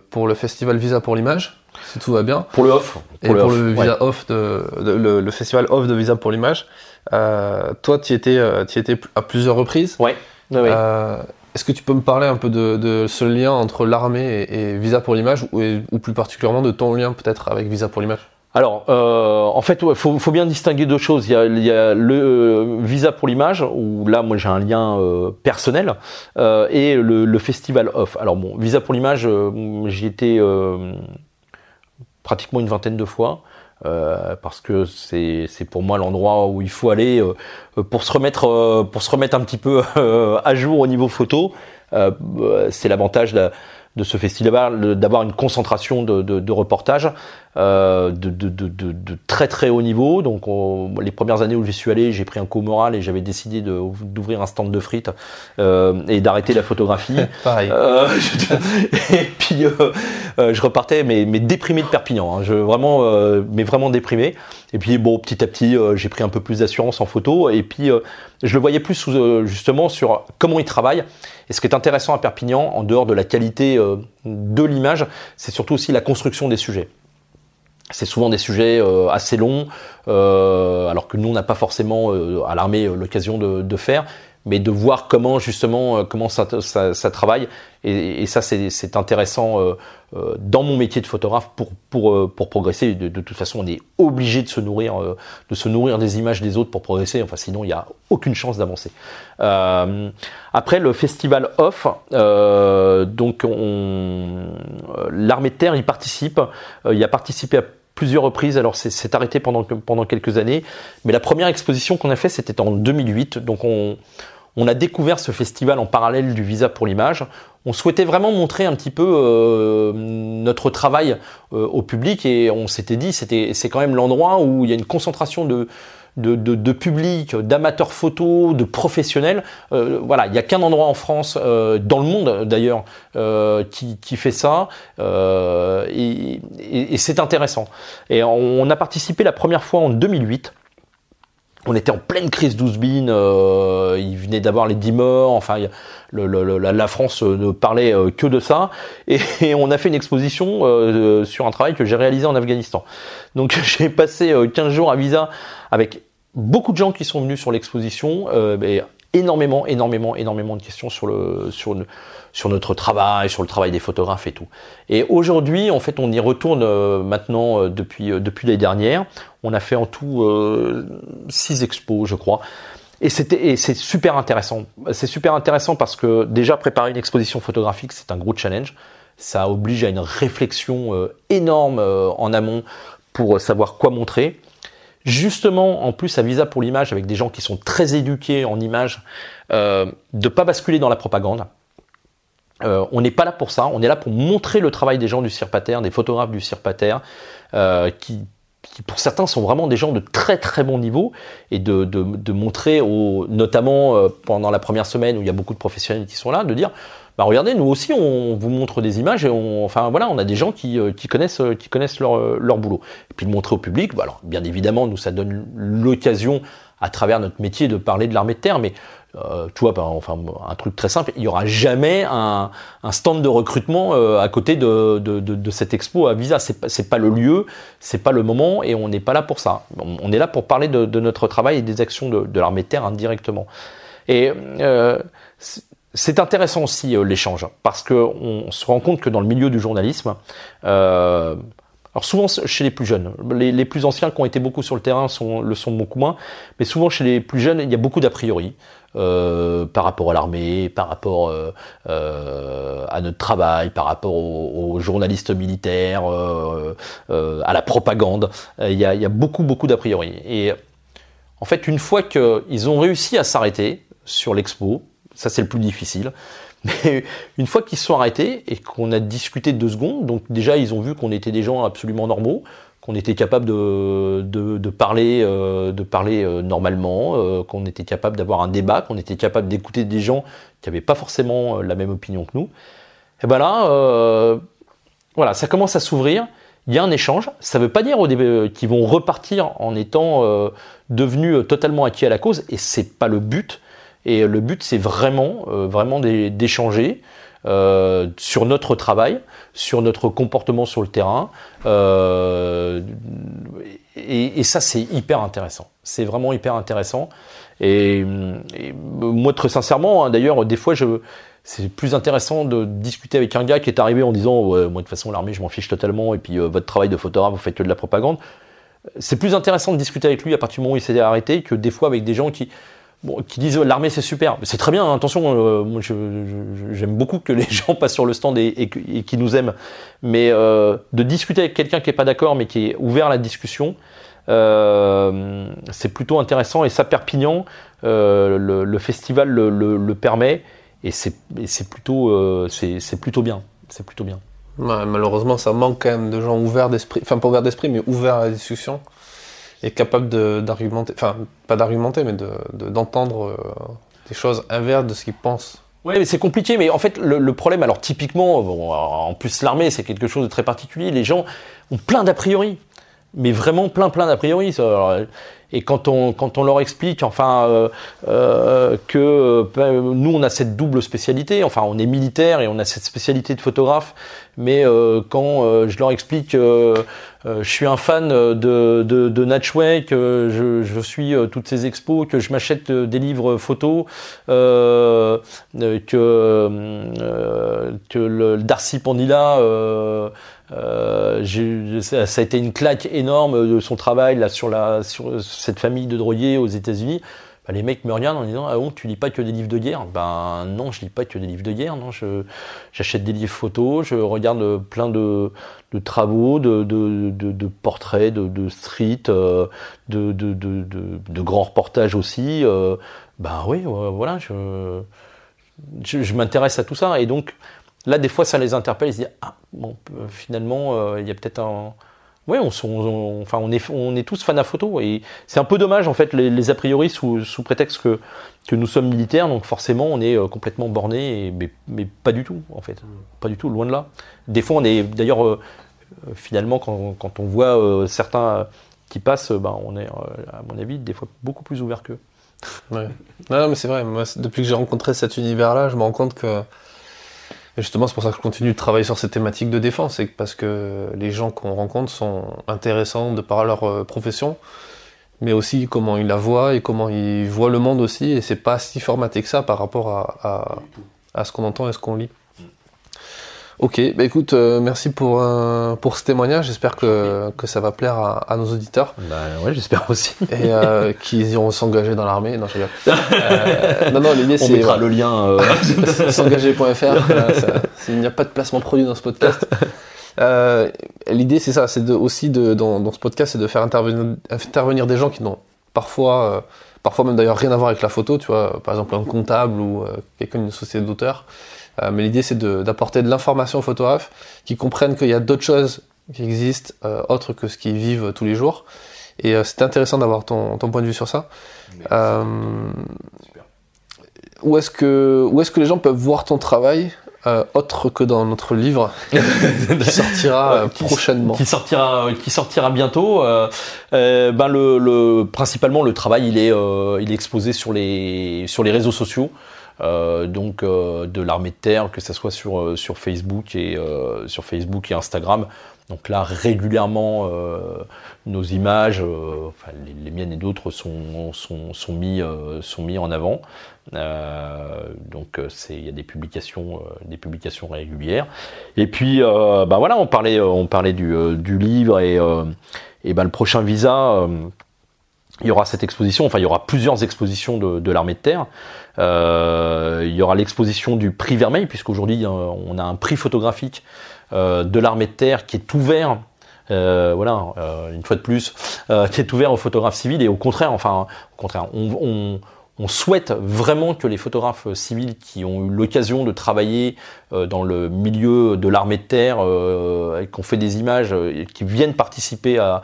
Speaker 1: pour le festival Visa pour l'image si tout va bien.
Speaker 2: Pour le off.
Speaker 1: et pour le visa off de, le, festival off de visa pour l'image. Euh, toi, tu étais, euh, étais à plusieurs reprises.
Speaker 2: Ouais.
Speaker 1: Euh, est-ce que tu peux me parler un peu de, ce lien entre l'armée et, Visa pour l'image, ou, plus particulièrement de ton lien peut-être avec Visa pour l'image?
Speaker 2: Alors, en fait, il faut, bien distinguer deux choses. Il y a, le visa pour l'image, où là, moi, j'ai un lien personnel, et le, festival off. Alors bon, visa pour l'image, j'y étais pratiquement une vingtaine de fois. Euh, parce que c'est pour moi l'endroit où il faut aller euh, pour se remettre euh, pour se remettre un petit peu à jour au niveau photo. c'est l'avantage de, de ce festival d'avoir une concentration de, de, de reportages euh, de, de, très très haut niveau. Donc les premières années où j'y suis allé, j'ai pris un coup moral et j'avais décidé d'ouvrir un stand de frites euh, et d'arrêter la photographie.
Speaker 1: Pareil. Euh,
Speaker 2: et puis je repartais mais, mais déprimé de Perpignan. Hein. Je vraiment mais vraiment déprimé. Et puis bon petit à petit j'ai pris un peu plus d'assurance en photo et puis je le voyais plus justement sur comment il travaille. Et ce qui est intéressant à Perpignan, en dehors de la qualité de l'image, c'est surtout aussi la construction des sujets. C'est souvent des sujets euh, assez longs, euh, alors que nous on n'a pas forcément euh, à l'armée l'occasion de, faire, mais de voir comment justement comment ça, travaille. Et, ça c'est intéressant dans mon métier de photographe pour pour pour progresser. De, toute façon, on est obligé de se nourrir de se nourrir des images des autres pour progresser. Enfin, sinon il n'y a aucune chance d'avancer. après le festival off, donc l'armée de terre y participe. il a participé à plusieurs reprises. Alors c'est arrêté pendant, pendant quelques années. Mais la première exposition qu'on a fait, c'était en 2008. Donc on, on a découvert ce festival en parallèle du Visa pour l'image. On souhaitait vraiment montrer un petit peu euh, notre travail euh, au public et on s'était dit c'était c'est quand même l'endroit où il y a une concentration de de, de, public, d'amateurs photos, de professionnels. Euh, voilà, il n'y a qu'un endroit en France, dans le monde d'ailleurs, qui, qui, fait ça, et, et, c'est intéressant. Et on, a participé la première fois en 2008. On était en pleine crise d'Ouzbine, il venait d'avoir les 10 morts, enfin la, France ne parlait que de ça, et, on a fait une exposition sur un travail que j'ai réalisé en Afghanistan. Donc j'ai passé 15 jours à Visa avec beaucoup de gens qui sont venus sur l'exposition, euh, énormément, énormément, énormément de questions sur le sur sur notre travail, sur le travail des photographes et tout. Et aujourd'hui, en fait, on y retourne euh, maintenant euh, depuis depuis les dernières. On a fait en tout six expos, je crois. Et c'était et c'est super intéressant. C'est super intéressant parce que déjà préparer une exposition photographique, c'est un gros challenge. Ça oblige à une réflexion énorme en amont pour savoir quoi montrer justement en plus à Visa pour l'image avec des gens qui sont très éduqués en image, euh, de pas basculer dans la propagande. Euh, on n'est pas là pour ça, on est là pour montrer le travail des gens du Cirpater, des photographes du Cirpater, euh, qui qui pour certains sont vraiment des gens de très très bon niveau et de, montrer, notamment euh, pendant la première semaine où il y a beaucoup de professionnels qui sont là, de dire bah regardez, nous aussi on vous montre des images et on, enfin voilà, on a des gens qui, euh, connaissent, euh, leur boulot. Et puis de montrer au public, bah alors bien évidemment, nous ça donne l'occasion à travers notre métier de parler de l'armée de terre, mais euh, tu vois, enfin un truc très simple, il y aura jamais un, stand de recrutement euh, à côté de, de, cette expo à Visa. C'est pas, pas le lieu, c'est pas le moment, et on n'est pas là pour ça. On, est là pour parler de, notre travail et des actions de, l'armée de terre indirectement. Et euh, c'est intéressant aussi euh, l'échange parce que on se rend compte que dans le milieu du journalisme, alors souvent chez les plus jeunes, les, plus anciens qui ont été beaucoup sur le terrain le sont beaucoup moins, mais souvent chez les plus jeunes, il y a beaucoup d'a priori. Euh, par rapport à l'armée, par rapport euh, euh, à notre travail, par rapport aux, journalistes militaires, à la propagande. Il y a, il y a beaucoup, beaucoup d'a priori. Et en fait, une fois qu'ils ont réussi à s'arrêter sur l'expo, ça c'est le plus difficile, mais une fois qu'ils se sont arrêtés et qu'on a discuté deux secondes, donc déjà ils ont vu qu'on était des gens absolument normaux, qu'on était capable de, parler, euh, euh, normalement, euh, qu'on était capable d'avoir un débat, qu'on était capable d'écouter des gens qui n'avaient pas forcément la même opinion que nous. Et ben là, voilà, ça commence à s'ouvrir. Il y a un échange. Ça ne veut pas dire qu'ils vont repartir en étant devenus totalement acquis à la cause, et c'est pas le but. Et le but, c'est vraiment d'échanger. Euh, sur notre travail, sur notre comportement sur le terrain. Euh, et, ça, c'est hyper intéressant. C'est vraiment hyper intéressant. Et, moi, très sincèrement, hein, d'ailleurs, des fois, c'est plus intéressant de discuter avec un gars qui est arrivé en disant ouais, moi de toute façon l'armée je m'en fiche totalement et puis euh, votre travail de photographe vous faites que de la propagande c'est plus intéressant de discuter avec lui à partir du moment où il s'est arrêté que des fois avec des gens qui qui disent l'armée c'est super, c'est très bien. Hein, attention, euh, moi j'aime beaucoup que les gens passent sur le stand et, et, qui nous aiment, mais euh, de discuter avec quelqu'un qui est pas d'accord mais qui est ouvert à la discussion, euh, c'est plutôt intéressant. Et ça, Perpignan, euh, le, festival le, permet et c'est plutôt euh, c'est plutôt bien, c'est plutôt bien.
Speaker 1: Malheureusement, ça manque quand même de gens ouverts d'esprit, enfin pas ouverts d'esprit, mais ouverts à la discussion est capable d'argumenter, enfin pas d'argumenter, mais d'entendre de, euh, des choses inverses de ce qu'il pense.
Speaker 2: Oui, mais c'est compliqué. Mais en fait, le, problème, alors typiquement, bon, en plus l'armée, c'est quelque chose de très particulier. Les gens ont plein d'a priori, mais vraiment plein, plein d'a priori. Et quand on, quand on leur explique, enfin, euh, euh, que ben, nous, on a cette double spécialité, enfin, on est militaire et on a cette spécialité de photographe, mais euh, quand euh, je leur explique euh, je suis un fan de, de, de Natchway, que je, je suis toutes ces expos, que je m'achète des livres photos, que, que le Darcy Pandila euh, ça a été une claque énorme de son travail là sur la sur cette famille de drogués aux États-Unis. Bah, les mecs me regardent en disant ah bon tu lis pas que des livres de guerre? Ben non je lis pas que des livres de guerre non je j'achète des livres photos je regarde plein de, travaux de, portraits de, street euh, de, grands reportages aussi euh, ben oui voilà je je, m'intéresse à tout ça et donc Là, des fois, ça les interpelle. Ils se disent Ah, bon, euh, finalement, euh, il y a peut-être un. Oui, on, est, tous fans à photo. Et c'est un peu dommage, en fait, les, a priori, sous, prétexte que, que nous sommes militaires. Donc, forcément, on est euh, complètement borné. Mais, pas du tout, en fait. Pas du tout, loin de là. Des fois, on est. D'ailleurs, finalement, quand, quand, on voit certains qui passent, ben, on est, à mon avis, des fois beaucoup plus ouvert qu'eux.
Speaker 1: Ouais. Non, mais c'est vrai. Depuis que j'ai rencontré cet univers-là, je me rends compte que et justement, c'est pour ça que je continue de travailler sur ces thématiques de défense, c'est parce que les gens qu'on rencontre sont intéressants de par leur euh, profession, mais aussi comment ils la voient et comment ils voient le monde aussi, et c'est pas si formaté que ça par rapport à, à, à ce qu'on entend et ce qu'on lit. Ok, bah écoute, euh, merci pour, euh, pour ce témoignage. J'espère que, que ça va plaire à, à nos auditeurs.
Speaker 2: Bah ouais, j'espère aussi.
Speaker 1: Et euh, qu'ils iront s'engager dans l'armée. Non, non, non,
Speaker 2: l'idée c'est. On mettra le lien.
Speaker 1: s'engager.fr. il n'y a pas de placement produit dans ce podcast. l'idée c'est ça, c'est de, aussi de, dans, dans ce podcast, c'est de faire intervenir, intervenir des gens qui n'ont parfois, parfois même d'ailleurs rien à voir avec la photo, tu vois, par exemple un comptable ou quelqu'un d'une société d'auteur. Euh, mais l'idée, c'est d'apporter de, l'information aux photographes qui comprennent qu'il y a d'autres choses qui existent, euh, autres que ce qu'ils vivent tous les jours. Et euh, c'est intéressant d'avoir ton, ton, point de vue sur ça. Euh, où est-ce que, où est que les gens peuvent voir ton travail euh, autre que dans notre livre qui sortira prochainement?
Speaker 2: Qui sortira, qui sortira bientôt. Euh, euh, ben le, le, principalement le travail il est, il est exposé sur les sur les réseaux sociaux. Donc de l'armée de terre, que ce soit sur sur Facebook et sur Facebook et Instagram. Donc là, régulièrement, euh, nos images, euh, enfin, les, miennes et d'autres, sont, sont, sont, mis, euh, sont mis en avant. donc il y a des publications, des publications régulières. Et puis, ben voilà, on parlait, on parlait du, du livre et, et ben le prochain visa il y aura cette exposition, enfin il y aura plusieurs expositions de, de l'armée de terre. Euh, il y aura l'exposition du prix Vermeil, puisqu'aujourd'hui on a un prix photographique euh, de l'armée de terre qui est ouvert euh, voilà, une fois de plus, qui est ouvert aux photographes civils et au contraire, enfin, au contraire, on, on, on souhaite vraiment que les photographes civils qui ont eu l'occasion de travailler euh, dans le milieu de l'armée de terre, euh, qui ont fait des images, qui viennent participer à,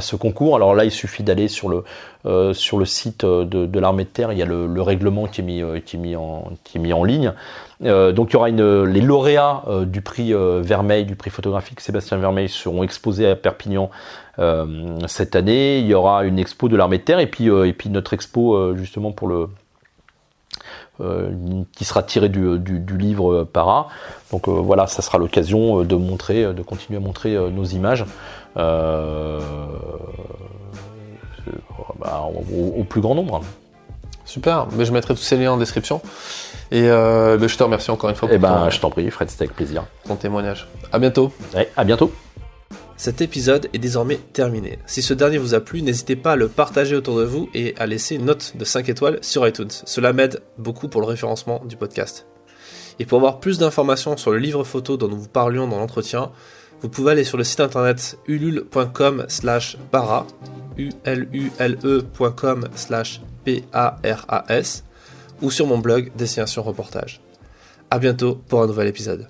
Speaker 2: ce concours. Alors là, il suffit d'aller sur le euh, site de, l'armée de terre. Il y a le, le, règlement qui est mis en ligne. Euh, donc il y aura les lauréats euh, du prix euh, Vermeil, du prix photographique Sébastien Vermeil seront exposés à Perpignan cette année. Il y aura une expo de l'armée de terre et puis, et puis notre expo justement pour le qui sera tiré du, du, du livre Para. Donc voilà, ça sera l'occasion de montrer, de continuer à montrer nos images. Bah, au, au, plus grand nombre.
Speaker 1: Super, mais je mettrai tous ces liens en description. Et euh, ben, je te remercie encore une fois
Speaker 2: pour eh ben, je t'en prie, Fred, c'était avec plaisir.
Speaker 1: Ton témoignage. À bientôt.
Speaker 2: Ouais, à bientôt.
Speaker 1: Cet épisode est désormais terminé. Si ce dernier vous a plu, n'hésitez pas à le partager autour de vous et à laisser une note de 5 étoiles sur iTunes. Cela m'aide beaucoup pour le référencement du podcast. Et pour avoir plus d'informations sur le livre photo dont nous vous parlions dans l'entretien, vous pouvez aller sur le site internet ulule.com slash para, u l u l e.com slash p a r a s ou sur mon blog Destination Reportage. A bientôt pour un nouvel épisode.